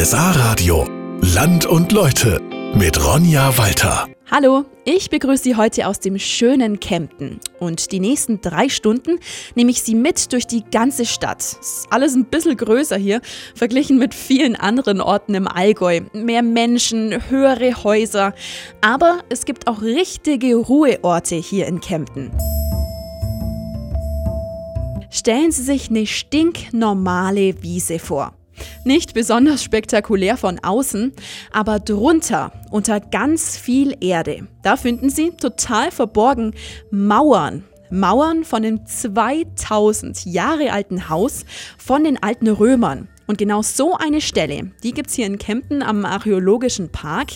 RSA Radio. Land und Leute mit Ronja Walter. Hallo, ich begrüße Sie heute aus dem schönen Kempten. Und die nächsten drei Stunden nehme ich Sie mit durch die ganze Stadt. Ist alles ein bisschen größer hier, verglichen mit vielen anderen Orten im Allgäu. Mehr Menschen, höhere Häuser. Aber es gibt auch richtige Ruheorte hier in Kempten. Stellen Sie sich eine stinknormale Wiese vor. Nicht besonders spektakulär von außen, aber drunter, unter ganz viel Erde, da finden Sie total verborgen Mauern. Mauern von dem 2000 Jahre alten Haus von den alten Römern. Und genau so eine Stelle, die gibt es hier in Kempten am Archäologischen Park.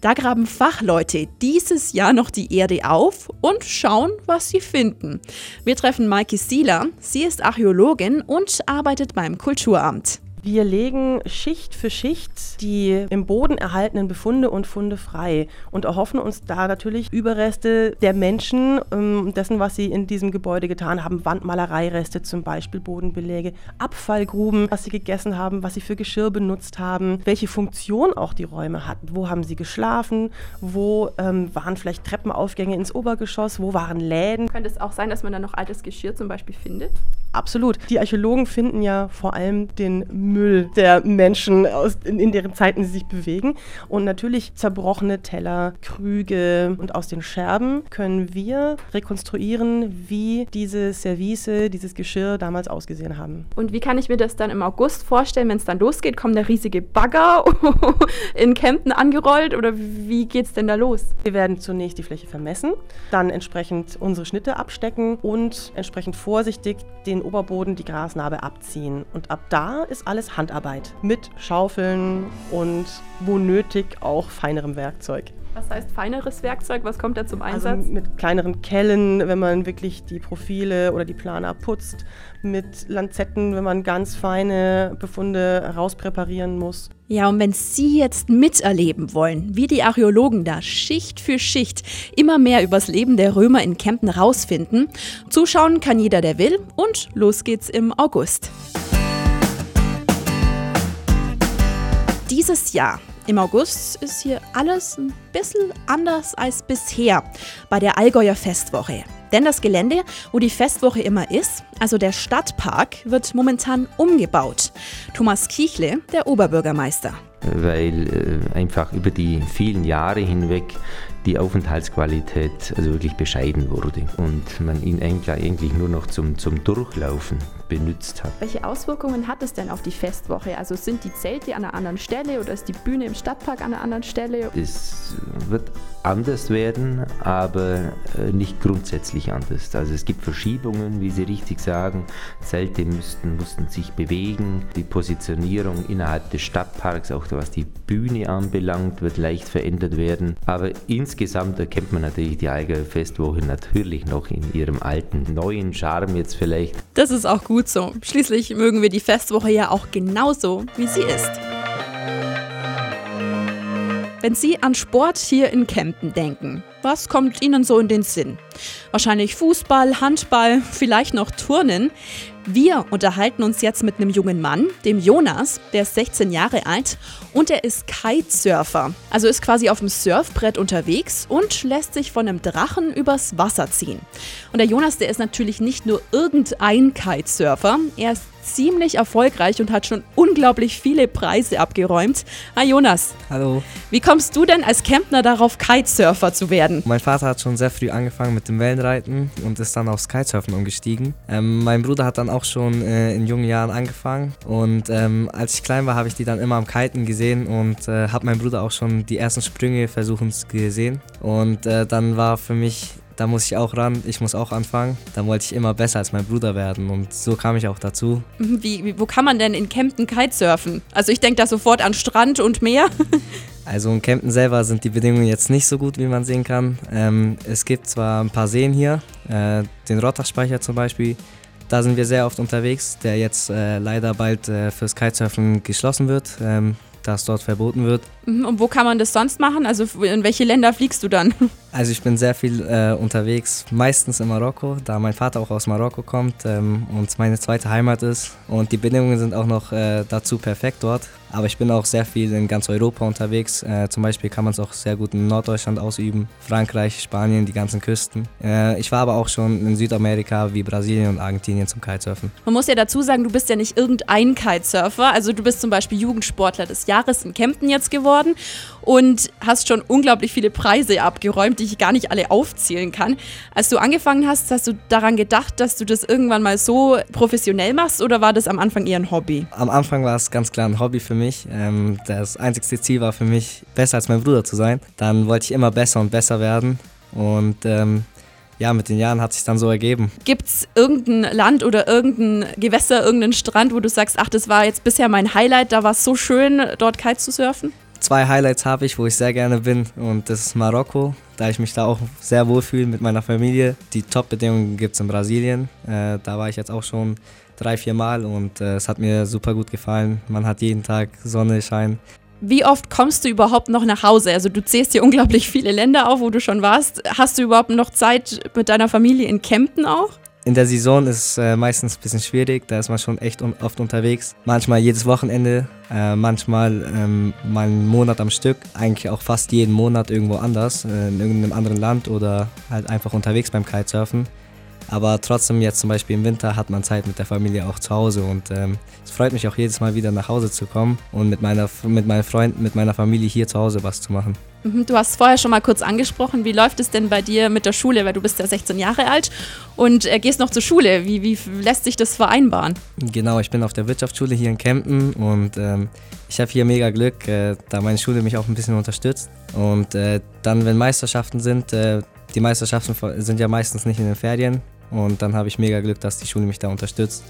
Da graben Fachleute dieses Jahr noch die Erde auf und schauen, was sie finden. Wir treffen Maike Sieler. Sie ist Archäologin und arbeitet beim Kulturamt. Wir legen Schicht für Schicht die im Boden erhaltenen Befunde und Funde frei und erhoffen uns da natürlich Überreste der Menschen, ähm, dessen, was sie in diesem Gebäude getan haben, Wandmalereireste zum Beispiel, Bodenbeläge, Abfallgruben, was sie gegessen haben, was sie für Geschirr benutzt haben, welche Funktion auch die Räume hatten, wo haben sie geschlafen, wo ähm, waren vielleicht Treppenaufgänge ins Obergeschoss, wo waren Läden. Könnte es auch sein, dass man da noch altes Geschirr zum Beispiel findet? Absolut. Die Archäologen finden ja vor allem den Müll der Menschen, aus, in, in, deren Zeiten sie sich bewegen. Und natürlich zerbrochene Teller, Krüge. Und aus den Scherben können wir rekonstruieren, wie diese Service, dieses Geschirr damals ausgesehen haben. Und wie kann ich mir das dann im August vorstellen, wenn es dann losgeht? Kommen da riesige Bagger in Kempten angerollt oder wie geht es denn da los? Wir werden zunächst die Fläche vermessen, dann entsprechend unsere Schnitte abstecken und entsprechend vorsichtig den Oberboden die Grasnarbe abziehen. Und ab da ist alles Handarbeit mit Schaufeln und wo nötig auch feinerem Werkzeug. Was heißt feineres Werkzeug? Was kommt da zum also Einsatz? Also mit kleineren Kellen, wenn man wirklich die Profile oder die Planer putzt. Mit Lanzetten, wenn man ganz feine Befunde rauspräparieren muss. Ja, und wenn Sie jetzt miterleben wollen, wie die Archäologen da Schicht für Schicht immer mehr übers Leben der Römer in Kempten rausfinden, zuschauen kann jeder, der will. Und los geht's im August. Dieses Jahr im August ist hier alles ein bisschen anders als bisher bei der Allgäuer Festwoche. Denn das Gelände, wo die Festwoche immer ist, also der Stadtpark, wird momentan umgebaut. Thomas Kichle, der Oberbürgermeister. Weil äh, einfach über die vielen Jahre hinweg die Aufenthaltsqualität also wirklich bescheiden wurde und man ihn eigentlich nur noch zum, zum Durchlaufen benutzt hat. Welche Auswirkungen hat es denn auf die Festwoche? Also sind die Zelte an einer anderen Stelle oder ist die Bühne im Stadtpark an einer anderen Stelle? Es wird anders werden, aber äh, nicht grundsätzlich anders. Also es gibt Verschiebungen, wie Sie richtig sagen. Zelte müssten, mussten sich bewegen. Die Positionierung innerhalb des Stadtparks, auch was die Bühne anbelangt, wird leicht verändert werden. Aber insgesamt erkennt man natürlich die Allgäuer Festwoche natürlich noch in ihrem alten, neuen Charme jetzt vielleicht. Das ist auch gut so. Schließlich mögen wir die Festwoche ja auch genauso, wie sie ist. Wenn Sie an Sport hier in Kempten denken, was kommt Ihnen so in den Sinn? Wahrscheinlich Fußball, Handball, vielleicht noch Turnen. Wir unterhalten uns jetzt mit einem jungen Mann, dem Jonas, der ist 16 Jahre alt und er ist Kitesurfer. Also ist quasi auf dem Surfbrett unterwegs und lässt sich von einem Drachen übers Wasser ziehen. Und der Jonas, der ist natürlich nicht nur irgendein Kitesurfer, er ist ziemlich erfolgreich und hat schon unglaublich viele Preise abgeräumt. Hi Jonas. Hallo. Wie kommst du denn als Campner darauf, Kitesurfer zu werden? Mein Vater hat schon sehr früh angefangen mit dem Wellenreiten und ist dann aufs Kitesurfen umgestiegen. Ähm, mein Bruder hat dann auch schon äh, in jungen Jahren angefangen und ähm, als ich klein war, habe ich die dann immer am Kiten gesehen und äh, habe mein Bruder auch schon die ersten Sprünge versuchen gesehen. Und äh, dann war für mich da muss ich auch ran, ich muss auch anfangen. Da wollte ich immer besser als mein Bruder werden und so kam ich auch dazu. Mhm, wie wo kann man denn in Kempten Kitesurfen? Also ich denke da sofort an Strand und Meer. also in Kempten selber sind die Bedingungen jetzt nicht so gut, wie man sehen kann. Ähm, es gibt zwar ein paar Seen hier, äh, den Rottachspeicher zum Beispiel. Da sind wir sehr oft unterwegs, der jetzt äh, leider bald äh, fürs Kitesurfen geschlossen wird. Ähm, das dort verboten wird. Mhm, und wo kann man das sonst machen? Also in welche Länder fliegst du dann? Also ich bin sehr viel äh, unterwegs, meistens in Marokko, da mein Vater auch aus Marokko kommt ähm, und meine zweite Heimat ist. Und die Bedingungen sind auch noch äh, dazu perfekt dort. Aber ich bin auch sehr viel in ganz Europa unterwegs. Äh, zum Beispiel kann man es auch sehr gut in Norddeutschland ausüben, Frankreich, Spanien, die ganzen Küsten. Äh, ich war aber auch schon in Südamerika wie Brasilien und Argentinien zum Kitesurfen. Man muss ja dazu sagen, du bist ja nicht irgendein Kitesurfer. Also du bist zum Beispiel Jugendsportler des Jahres in Kempten jetzt geworden und hast schon unglaublich viele Preise abgeräumt, die ich gar nicht alle aufzählen kann. Als du angefangen hast, hast du daran gedacht, dass du das irgendwann mal so professionell machst oder war das am Anfang eher ein Hobby? Am Anfang war es ganz klar ein Hobby für mich. Ähm, das einzigste Ziel war für mich, besser als mein Bruder zu sein. Dann wollte ich immer besser und besser werden und ähm, ja, mit den Jahren hat sich dann so ergeben. Gibt es irgendein Land oder irgendein Gewässer, irgendeinen Strand, wo du sagst, ach, das war jetzt bisher mein Highlight, da war es so schön, dort Kite zu surfen? Zwei Highlights habe ich, wo ich sehr gerne bin und das ist Marokko, da ich mich da auch sehr wohl fühle mit meiner Familie. Die Top-Bedingungen gibt es in Brasilien, äh, da war ich jetzt auch schon drei, vier Mal und äh, es hat mir super gut gefallen. Man hat jeden Tag Sonne, Schein. Wie oft kommst du überhaupt noch nach Hause? Also du zählst hier unglaublich viele Länder auf, wo du schon warst. Hast du überhaupt noch Zeit mit deiner Familie in Kempten auch? In der Saison ist es äh, meistens ein bisschen schwierig, da ist man schon echt oft unterwegs. Manchmal jedes Wochenende, äh, manchmal ähm, mal einen Monat am Stück. Eigentlich auch fast jeden Monat irgendwo anders, äh, in irgendeinem anderen Land oder halt einfach unterwegs beim Kitesurfen. Aber trotzdem jetzt zum Beispiel im Winter hat man Zeit mit der Familie auch zu Hause und ähm, es freut mich auch jedes Mal wieder nach Hause zu kommen und mit, meiner, mit meinen Freunden, mit meiner Familie hier zu Hause was zu machen. Mhm, du hast vorher schon mal kurz angesprochen, wie läuft es denn bei dir mit der Schule, weil du bist ja 16 Jahre alt und äh, gehst noch zur Schule. Wie, wie lässt sich das vereinbaren? Genau, ich bin auf der Wirtschaftsschule hier in Kempten und ähm, ich habe hier mega Glück, äh, da meine Schule mich auch ein bisschen unterstützt. Und äh, dann, wenn Meisterschaften sind, äh, die Meisterschaften sind ja meistens nicht in den Ferien, und dann habe ich mega Glück, dass die Schule mich da unterstützt,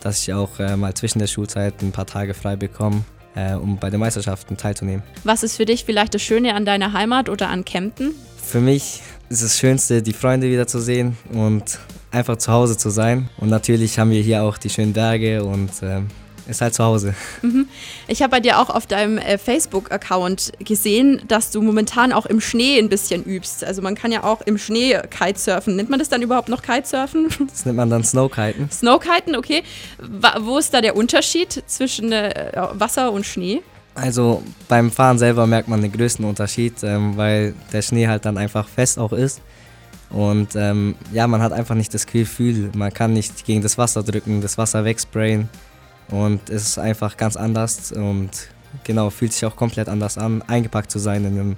dass ich auch äh, mal zwischen der Schulzeit ein paar Tage frei bekomme, äh, um bei den Meisterschaften teilzunehmen. Was ist für dich vielleicht das Schöne an deiner Heimat oder an Kempten? Für mich ist das Schönste, die Freunde wieder zu sehen und einfach zu Hause zu sein. Und natürlich haben wir hier auch die schönen Berge und äh, ist halt zu Hause. Mhm. Ich habe bei dir auch auf deinem äh, Facebook-Account gesehen, dass du momentan auch im Schnee ein bisschen übst. Also man kann ja auch im Schnee Kitesurfen. Nennt man das dann überhaupt noch Kitesurfen? Das nennt man dann Snowkiten. Snowkiten, okay. wo ist da der Unterschied zwischen äh, Wasser und Schnee? Also beim Fahren selber merkt man den größten Unterschied, ähm, weil der Schnee halt dann einfach fest auch ist. Und ähm, ja, man hat einfach nicht das Gefühl, man kann nicht gegen das Wasser drücken, das Wasser wegsprayen. Und es ist einfach ganz anders und genau, fühlt sich auch komplett anders an, eingepackt zu sein in einem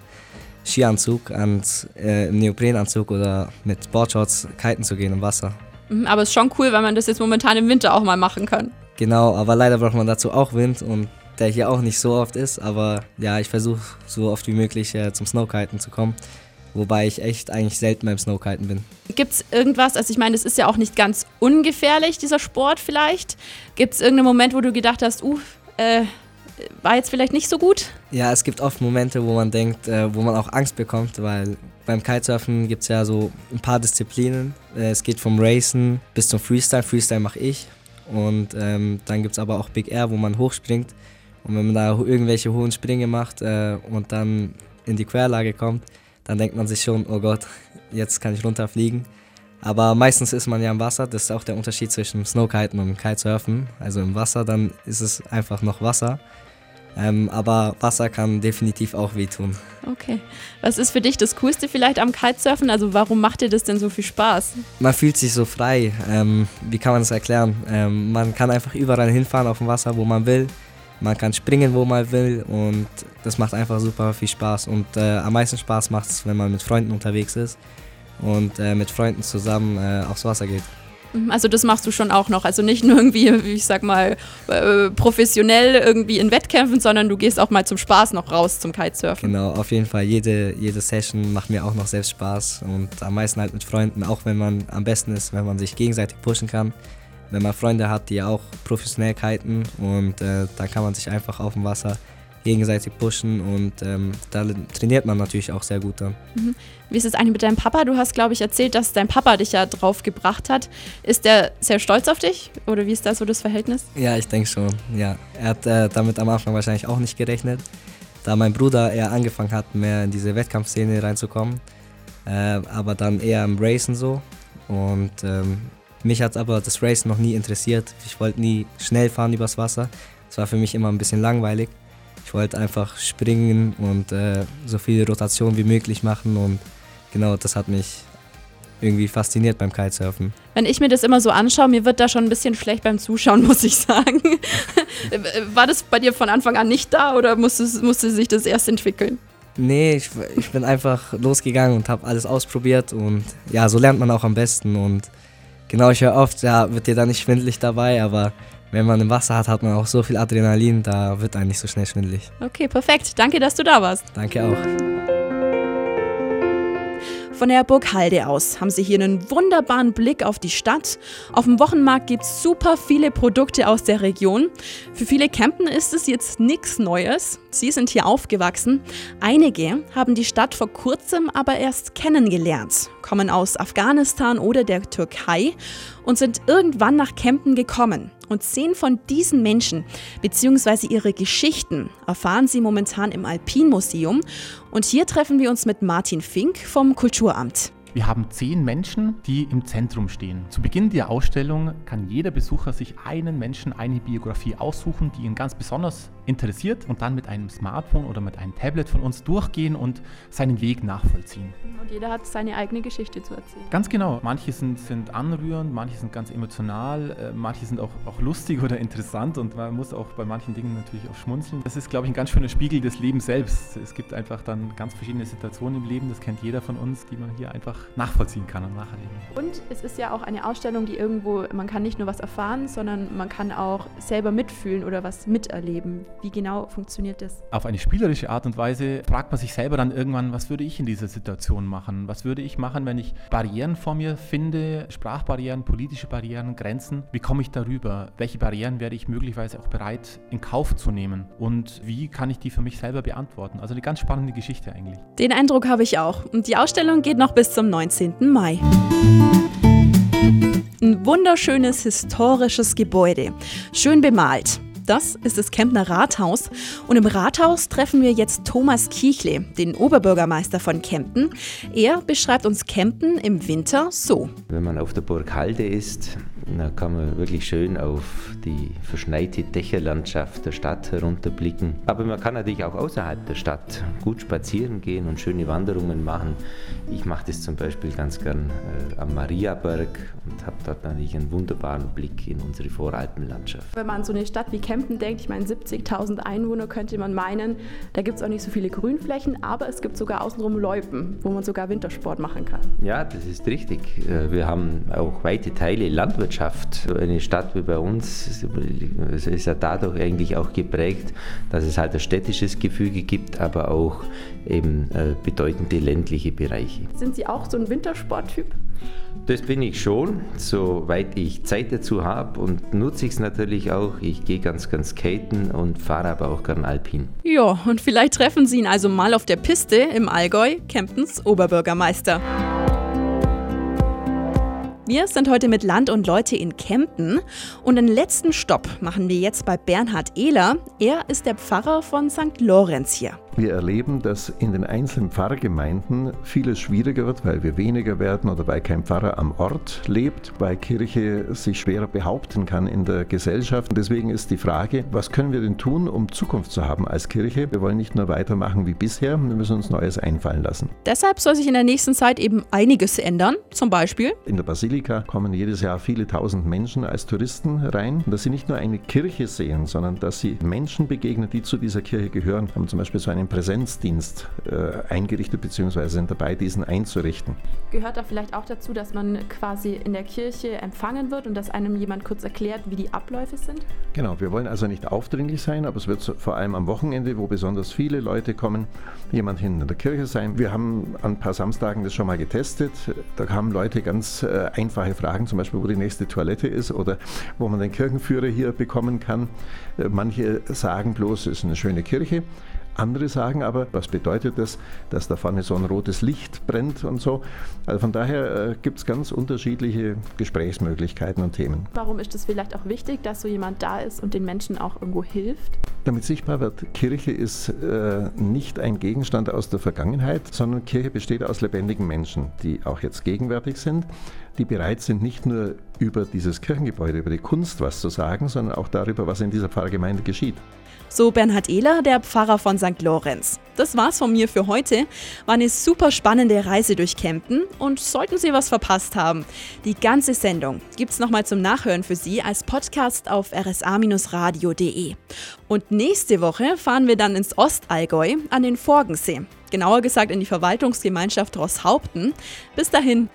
Skianzug, und, äh, im Neoprenanzug oder mit Boardshorts kiten zu gehen im Wasser. Mhm, aber es ist schon cool, weil man das jetzt momentan im Winter auch mal machen kann. Genau, aber leider braucht man dazu auch Wind und der hier auch nicht so oft ist. Aber ja, ich versuche so oft wie möglich äh, zum Snowkiten zu kommen. Wobei ich echt eigentlich selten beim Snowkiten bin. Gibt es irgendwas, also ich meine, es ist ja auch nicht ganz ungefährlich, dieser Sport vielleicht. Gibt es irgendeinen Moment, wo du gedacht hast, uh, äh, war jetzt vielleicht nicht so gut? Ja, es gibt oft Momente, wo man denkt, äh, wo man auch Angst bekommt, weil beim Kitesurfen gibt es ja so ein paar Disziplinen. Äh, es geht vom Racen bis zum Freestyle. Freestyle mache ich. Und ähm, dann gibt es aber auch Big Air, wo man hochspringt. Und wenn man da irgendwelche hohen Sprünge macht äh, und dann in die Querlage kommt, dann denkt man sich schon, oh Gott, jetzt kann ich runterfliegen. Aber meistens ist man ja im Wasser, das ist auch der Unterschied zwischen Snowkiten und Kitesurfen. Also im Wasser, dann ist es einfach noch Wasser. Ähm, aber Wasser kann definitiv auch wehtun. Okay. Was ist für dich das Coolste vielleicht am Kitesurfen? Also warum macht dir das denn so viel Spaß? Man fühlt sich so frei. Ähm, wie kann man das erklären? Ähm, man kann einfach überall hinfahren auf dem Wasser, wo man will. Man kann springen, wo man will und das macht einfach super viel Spaß. Und äh, am meisten Spaß macht es, wenn man mit Freunden unterwegs ist und äh, mit Freunden zusammen äh, aufs Wasser geht. Mhm, also das machst du schon auch noch. Also nicht nur irgendwie, ich sag mal, äh, professionell irgendwie in Wettkämpfen, sondern du gehst auch mal zum Spaß noch raus zum Kitesurfen. Genau, auf jeden Fall. Jede, jede Session macht mir auch noch selbst Spaß und am meisten halt mit Freunden, auch wenn man am besten ist, wenn man sich gegenseitig pushen kann wenn man Freunde hat, die auch professionell kiten und äh, da kann man sich einfach auf dem Wasser gegenseitig pushen und ähm, da trainiert man natürlich auch sehr gut dann. Mhm. Wie ist es eigentlich mit deinem Papa? Du hast, glaube ich, erzählt, dass dein Papa dich ja drauf gebracht hat. Ist der sehr stolz auf dich oder wie ist da so das Verhältnis? Ja, ich denke schon, ja. Er hat äh, damit am Anfang wahrscheinlich auch nicht gerechnet, da mein Bruder eher angefangen hat, mehr in diese Wettkampfszene reinzukommen, äh, aber dann eher im Racen so. Und ähm, mich hat aber das Racen noch nie interessiert. Ich wollte nie schnell fahren übers Wasser. Es war für mich immer ein bisschen langweilig. Ich wollte einfach springen und äh, so viele Rotation wie möglich machen und genau das hat mich irgendwie fasziniert beim Kitesurfen. Wenn ich mir das immer so anschaue, mir wird da schon ein bisschen schlecht beim Zuschauen, muss ich sagen. War das bei dir von Anfang an nicht da oder musste, musste sich das erst entwickeln? Nee, ich, ich bin einfach losgegangen und habe alles ausprobiert und ja, so lernt man auch am besten und genau, ich höre oft, ja, wird dir da nicht schwindlig dabei, aber wenn man im Wasser hat, hat man auch so viel Adrenalin, da wird einem nicht so schnell schwindlig. Okay, perfekt. Danke, dass du da warst. Danke auch. Von der Burg Halde aus haben Sie hier einen wunderbaren Blick auf die Stadt. Auf dem Wochenmarkt gibt es super viele Produkte aus der Region. Für viele Campen ist es jetzt nichts Neues. Sie sind hier aufgewachsen. Einige haben die Stadt vor kurzem aber erst kennengelernt, kommen aus Afghanistan oder der Türkei und sind irgendwann nach Campen gekommen. Und zehn von diesen Menschen bzw. ihre Geschichten erfahren Sie momentan im Alpinmuseum. Und hier treffen wir uns mit Martin Fink vom Kulturamt. Wir haben zehn Menschen, die im Zentrum stehen. Zu Beginn der Ausstellung kann jeder Besucher sich einen Menschen, eine Biografie aussuchen, die ihn ganz besonders interessiert und dann mit einem Smartphone oder mit einem Tablet von uns durchgehen und seinen Weg nachvollziehen. Und jeder hat seine eigene Geschichte zu erzählen. Ganz genau. Manche sind, sind anrührend, manche sind ganz emotional, äh, manche sind auch, auch lustig oder interessant und man muss auch bei manchen Dingen natürlich auch schmunzeln. Das ist, glaube ich, ein ganz schöner Spiegel des Lebens selbst. Es gibt einfach dann ganz verschiedene Situationen im Leben, das kennt jeder von uns, die man hier einfach nachvollziehen kann und nacherleben. Und es ist ja auch eine Ausstellung, die irgendwo, man kann nicht nur was erfahren, sondern man kann auch selber mitfühlen oder was miterleben. Wie genau funktioniert das? Auf eine spielerische Art und Weise fragt man sich selber dann irgendwann, was würde ich in dieser Situation machen? Was würde ich machen, wenn ich Barrieren vor mir finde, Sprachbarrieren, politische Barrieren, Grenzen? Wie komme ich darüber? Welche Barrieren werde ich möglicherweise auch bereit in Kauf zu nehmen? Und wie kann ich die für mich selber beantworten? Also eine ganz spannende Geschichte eigentlich. Den Eindruck habe ich auch. Und die Ausstellung geht noch bis zum 19. Mai. Ein wunderschönes historisches Gebäude, schön bemalt. Das ist das Kempner Rathaus. Und im Rathaus treffen wir jetzt Thomas Kiechle, den Oberbürgermeister von Kempten. Er beschreibt uns Kempten im Winter so. Wenn man auf der Burg Halde ist, da kann man wirklich schön auf die verschneite Dächerlandschaft der Stadt herunterblicken. Aber man kann natürlich auch außerhalb der Stadt gut spazieren gehen und schöne Wanderungen machen. Ich mache das zum Beispiel ganz gern äh, am Mariaberg und habe dort natürlich einen wunderbaren Blick in unsere Voralpenlandschaft. Wenn man an so eine Stadt wie Kempten denkt, ich meine 70.000 Einwohner, könnte man meinen, da gibt es auch nicht so viele Grünflächen, aber es gibt sogar außenrum Loipen, wo man sogar Wintersport machen kann. Ja, das ist richtig. Äh, wir haben auch weite Teile Landwirtschaft Landschaft. Eine Stadt wie bei uns ist ja dadurch eigentlich auch geprägt, dass es halt ein städtisches Gefüge gibt, aber auch eben äh, bedeutende ländliche Bereiche. Sind Sie auch so ein Wintersporttyp? Das bin ich schon, soweit ich Zeit dazu habe und nutze ich es natürlich auch. Ich gehe ganz, ganz skaten und fahre aber auch gern Alpin. Ja, und vielleicht treffen Sie ihn also mal auf der Piste im Allgäu, Kemptens Oberbürgermeister. Wir sind heute mit Land und Leute in Kempten und den letzten Stopp machen wir jetzt bei Bernhard Ehler. Er ist der Pfarrer von St. Lorenz hier. Wir erleben, dass in den einzelnen Pfarrgemeinden vieles schwieriger wird, weil wir weniger werden oder weil kein Pfarrer am Ort lebt, weil Kirche sich schwerer behaupten kann in der Gesellschaft. Und deswegen ist die Frage, was können wir denn tun, um Zukunft zu haben als Kirche? Wir wollen nicht nur weitermachen wie bisher, wir müssen uns Neues einfallen lassen. Deshalb soll sich in der nächsten Zeit eben einiges ändern. Zum Beispiel in der Basilika kommen jedes Jahr viele tausend Menschen als Touristen rein. Dass sie nicht nur eine Kirche sehen, sondern dass sie Menschen begegnen, die zu dieser Kirche gehören. Haben zum Beispiel so einen Präsenzdienst äh, eingerichtet bzw. sind dabei, diesen einzurichten. Gehört da vielleicht auch dazu, dass man quasi in der Kirche empfangen wird und dass einem jemand kurz erklärt, wie die Abläufe sind? Genau, wir wollen also nicht aufdringlich sein, aber es wird vor allem am Wochenende, wo besonders viele Leute kommen, jemand hin in der Kirche sein. Wir haben an ein paar Samstagen das schon mal getestet. Da haben Leute ganz äh, einfache Fragen, zum Beispiel, wo die nächste Toilette ist oder wo man den Kirchenführer hier bekommen kann. Äh, manche sagen bloß, es ist eine schöne Kirche. Andere sagen aber, was bedeutet das, dass da vorne so ein rotes Licht brennt und so. Also von daher äh, gibt es ganz unterschiedliche Gesprächsmöglichkeiten und Themen. Warum ist es vielleicht auch wichtig, dass so jemand da ist und den Menschen auch irgendwo hilft? Damit sichtbar wird, Kirche ist äh, nicht ein Gegenstand aus der Vergangenheit, sondern Kirche besteht aus lebendigen Menschen, die auch jetzt gegenwärtig sind, die bereit sind, nicht nur über dieses Kirchengebäude, über die Kunst was zu sagen, sondern auch darüber, was in dieser Pfarrgemeinde geschieht. So Bernhard Ehler, der Pfarrer von St. Lorenz. Das war's von mir für heute. War eine super spannende Reise durch Kempten und sollten Sie was verpasst haben, die ganze Sendung gibt's nochmal zum Nachhören für Sie als Podcast auf rsa-radio.de. Und nächste Woche fahren wir dann ins Ostallgäu an den Forgensee. Genauer gesagt in die Verwaltungsgemeinschaft Rosshaupten. Bis dahin,